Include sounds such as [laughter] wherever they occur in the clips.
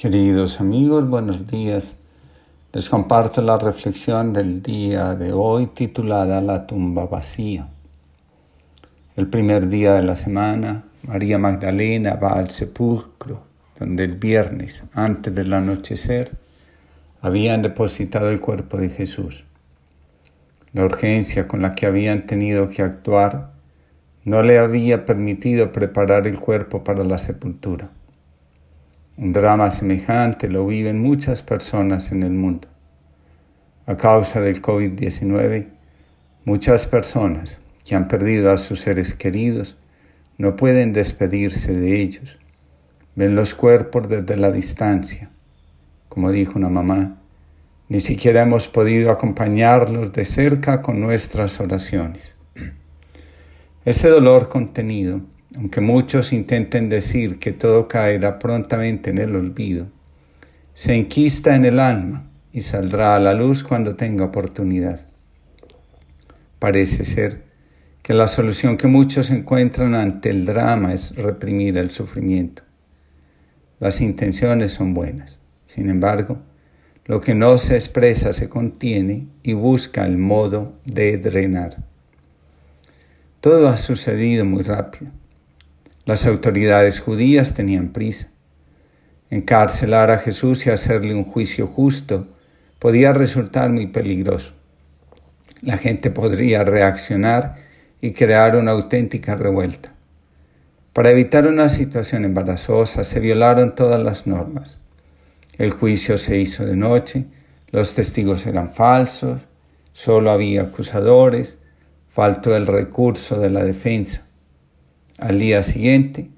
Queridos amigos, buenos días. Les comparto la reflexión del día de hoy titulada La tumba vacía. El primer día de la semana, María Magdalena va al sepulcro, donde el viernes, antes del anochecer, habían depositado el cuerpo de Jesús. La urgencia con la que habían tenido que actuar no le había permitido preparar el cuerpo para la sepultura. Un drama semejante lo viven muchas personas en el mundo. A causa del COVID-19, muchas personas que han perdido a sus seres queridos no pueden despedirse de ellos. Ven los cuerpos desde la distancia. Como dijo una mamá, ni siquiera hemos podido acompañarlos de cerca con nuestras oraciones. Ese dolor contenido aunque muchos intenten decir que todo caerá prontamente en el olvido, se enquista en el alma y saldrá a la luz cuando tenga oportunidad. Parece ser que la solución que muchos encuentran ante el drama es reprimir el sufrimiento. Las intenciones son buenas, sin embargo, lo que no se expresa se contiene y busca el modo de drenar. Todo ha sucedido muy rápido. Las autoridades judías tenían prisa. Encarcelar a Jesús y hacerle un juicio justo podía resultar muy peligroso. La gente podría reaccionar y crear una auténtica revuelta. Para evitar una situación embarazosa se violaron todas las normas. El juicio se hizo de noche, los testigos eran falsos, solo había acusadores, faltó el recurso de la defensa. Al día siguiente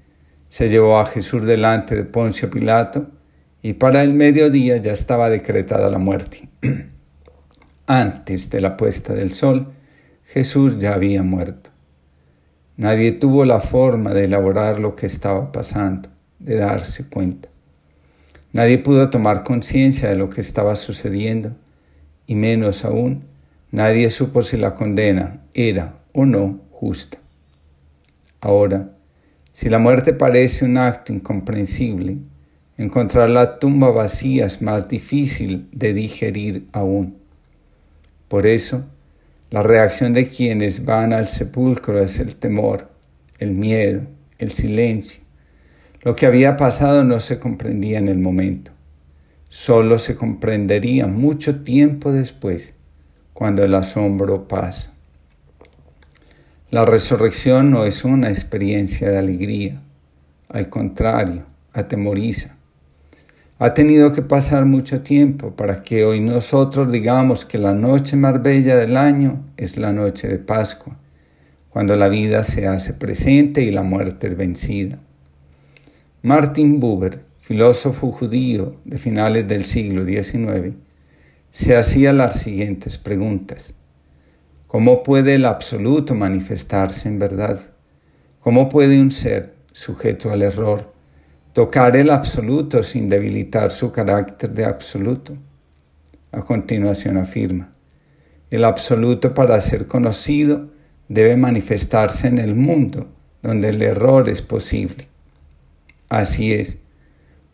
se llevó a Jesús delante de Poncio Pilato y para el mediodía ya estaba decretada la muerte. [clears throat] Antes de la puesta del sol, Jesús ya había muerto. Nadie tuvo la forma de elaborar lo que estaba pasando, de darse cuenta. Nadie pudo tomar conciencia de lo que estaba sucediendo y menos aún, nadie supo si la condena era o no justa. Ahora, si la muerte parece un acto incomprensible, encontrar la tumba vacía es más difícil de digerir aún. Por eso, la reacción de quienes van al sepulcro es el temor, el miedo, el silencio. Lo que había pasado no se comprendía en el momento. Solo se comprendería mucho tiempo después, cuando el asombro pasa. La resurrección no es una experiencia de alegría, al contrario, atemoriza. Ha tenido que pasar mucho tiempo para que hoy nosotros digamos que la noche más bella del año es la noche de Pascua, cuando la vida se hace presente y la muerte es vencida. Martin Buber, filósofo judío de finales del siglo XIX, se hacía las siguientes preguntas. ¿Cómo puede el absoluto manifestarse en verdad? ¿Cómo puede un ser sujeto al error tocar el absoluto sin debilitar su carácter de absoluto? A continuación afirma, el absoluto para ser conocido debe manifestarse en el mundo donde el error es posible. Así es,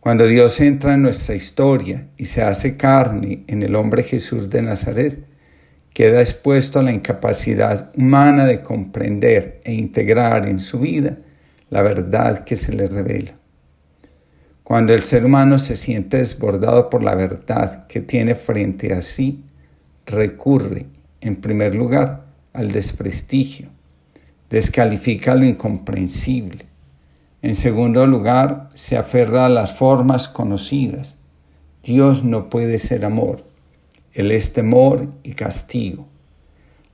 cuando Dios entra en nuestra historia y se hace carne en el hombre Jesús de Nazaret, queda expuesto a la incapacidad humana de comprender e integrar en su vida la verdad que se le revela. Cuando el ser humano se siente desbordado por la verdad que tiene frente a sí, recurre, en primer lugar, al desprestigio, descalifica lo incomprensible. En segundo lugar, se aferra a las formas conocidas. Dios no puede ser amor el es temor y castigo.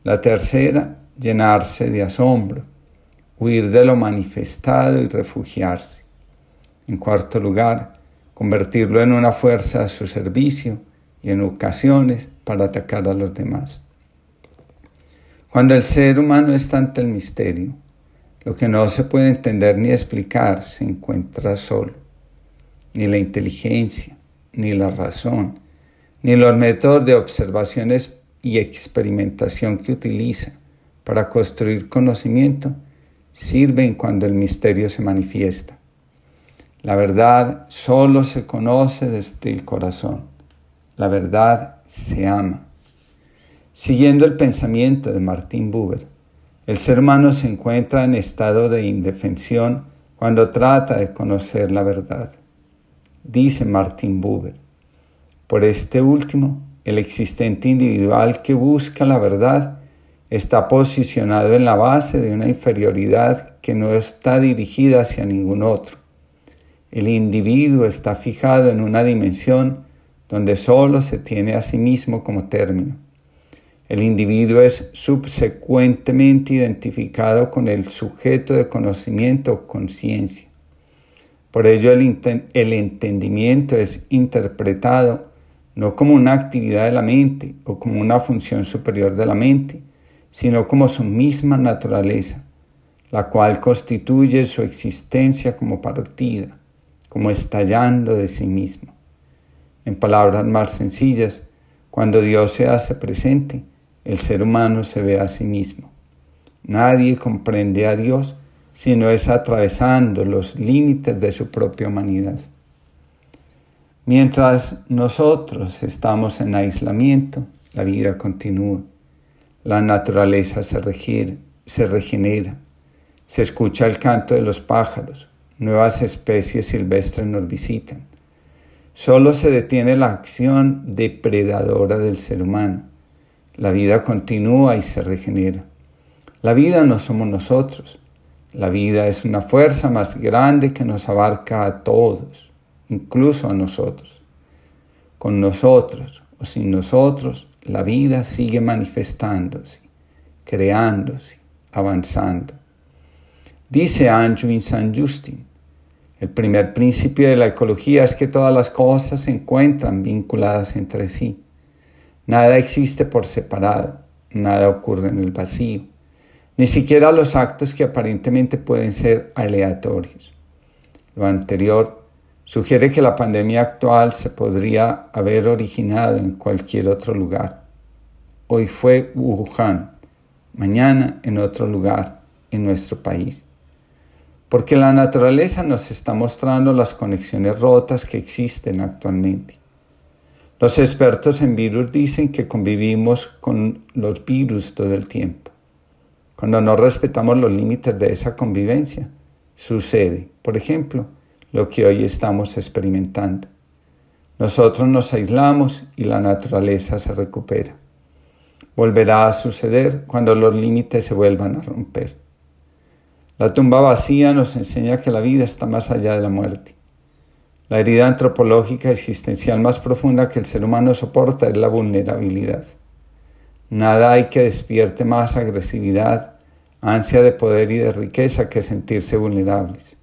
La tercera, llenarse de asombro, huir de lo manifestado y refugiarse. En cuarto lugar, convertirlo en una fuerza a su servicio y en ocasiones para atacar a los demás. Cuando el ser humano está ante el misterio, lo que no se puede entender ni explicar se encuentra solo. Ni la inteligencia, ni la razón, ni los métodos de observaciones y experimentación que utiliza para construir conocimiento sirven cuando el misterio se manifiesta. La verdad solo se conoce desde el corazón. La verdad se ama. Siguiendo el pensamiento de Martin Buber, el ser humano se encuentra en estado de indefensión cuando trata de conocer la verdad. Dice Martin Buber, por este último, el existente individual que busca la verdad está posicionado en la base de una inferioridad que no está dirigida hacia ningún otro. El individuo está fijado en una dimensión donde solo se tiene a sí mismo como término. El individuo es subsecuentemente identificado con el sujeto de conocimiento o conciencia. Por ello el, el, entendimiento es interpretado no como una actividad de la mente o como una función superior de la mente, sino como su misma naturaleza, la cual constituye su existencia como partida, como estallando de sí mismo. En palabras más sencillas, cuando Dios se hace presente, el ser humano se ve a sí mismo. Nadie comprende a Dios si no es atravesando los límites de su propia humanidad. Mientras nosotros estamos en aislamiento, la vida continúa. La naturaleza se, se regenera. Se escucha el canto de los pájaros. Nuevas especies silvestres nos visitan. Solo se detiene la acción depredadora del ser humano la vida continúa y se regenera. La vida no somos nosotros. La vida es una fuerza más grande que nos abarca a todos, incluso a nosotros. Con nosotros o sin nosotros, la vida sigue manifestándose, creándose, avanzando. Dice Andrew San Justin, el primer principio de la ecología es que todas las cosas se encuentran vinculadas entre sí. Nada existe por separado, nada ocurre en el vacío, ni siquiera los actos que aparentemente pueden ser aleatorios. Lo anterior sugiere que la pandemia actual se podría haber originado en cualquier otro lugar. Hoy fue Wuhan, mañana en otro lugar, en nuestro país. Porque la naturaleza nos está mostrando las conexiones rotas que existen actualmente. Los expertos en virus dicen que convivimos con los virus todo el tiempo. Cuando no respetamos los límites de esa convivencia, sucede, por ejemplo, lo que hoy estamos experimentando. Nosotros nos aislamos y la naturaleza se recupera. Volverá a suceder cuando los límites se vuelvan a romper. La tumba vacía nos enseña que la vida está más allá de la muerte. La herida antropológica existencial más profunda que el ser humano soporta es la vulnerabilidad. Nada hay que despierte más agresividad, ansia de poder y de riqueza que sentirse vulnerables.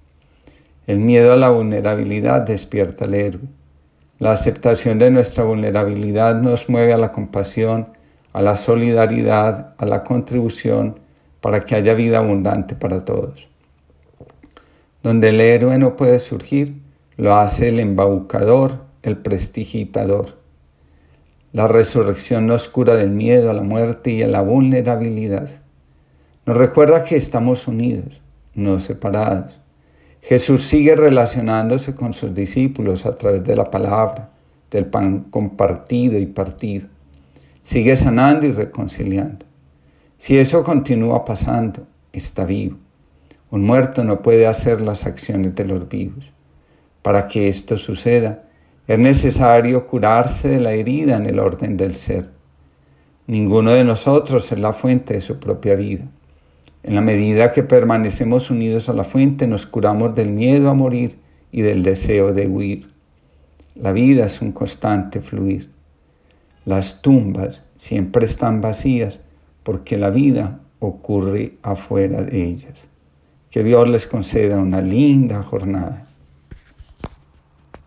El miedo a la vulnerabilidad despierta al héroe. La aceptación de nuestra vulnerabilidad nos mueve a la compasión, a la solidaridad, a la contribución para que haya vida abundante para todos. Donde el héroe no puede surgir, lo hace el embaucador, el prestigitador. La resurrección nos cura del miedo a la muerte y a la vulnerabilidad. Nos recuerda que estamos unidos, no separados. Jesús sigue relacionándose con sus discípulos a través de la palabra, del pan compartido y partido. Sigue sanando y reconciliando. Si eso continúa pasando, está vivo. Un muerto no puede hacer las acciones de los vivos. Para que esto suceda, es necesario curarse de la herida en el orden del ser. Ninguno de nosotros es la fuente de su propia vida. En la medida que permanecemos unidos a la fuente, nos curamos del miedo a morir y del deseo de huir. La vida es un constante fluir. Las tumbas siempre están vacías porque la vida ocurre afuera de ellas. Que Dios les conceda una linda jornada.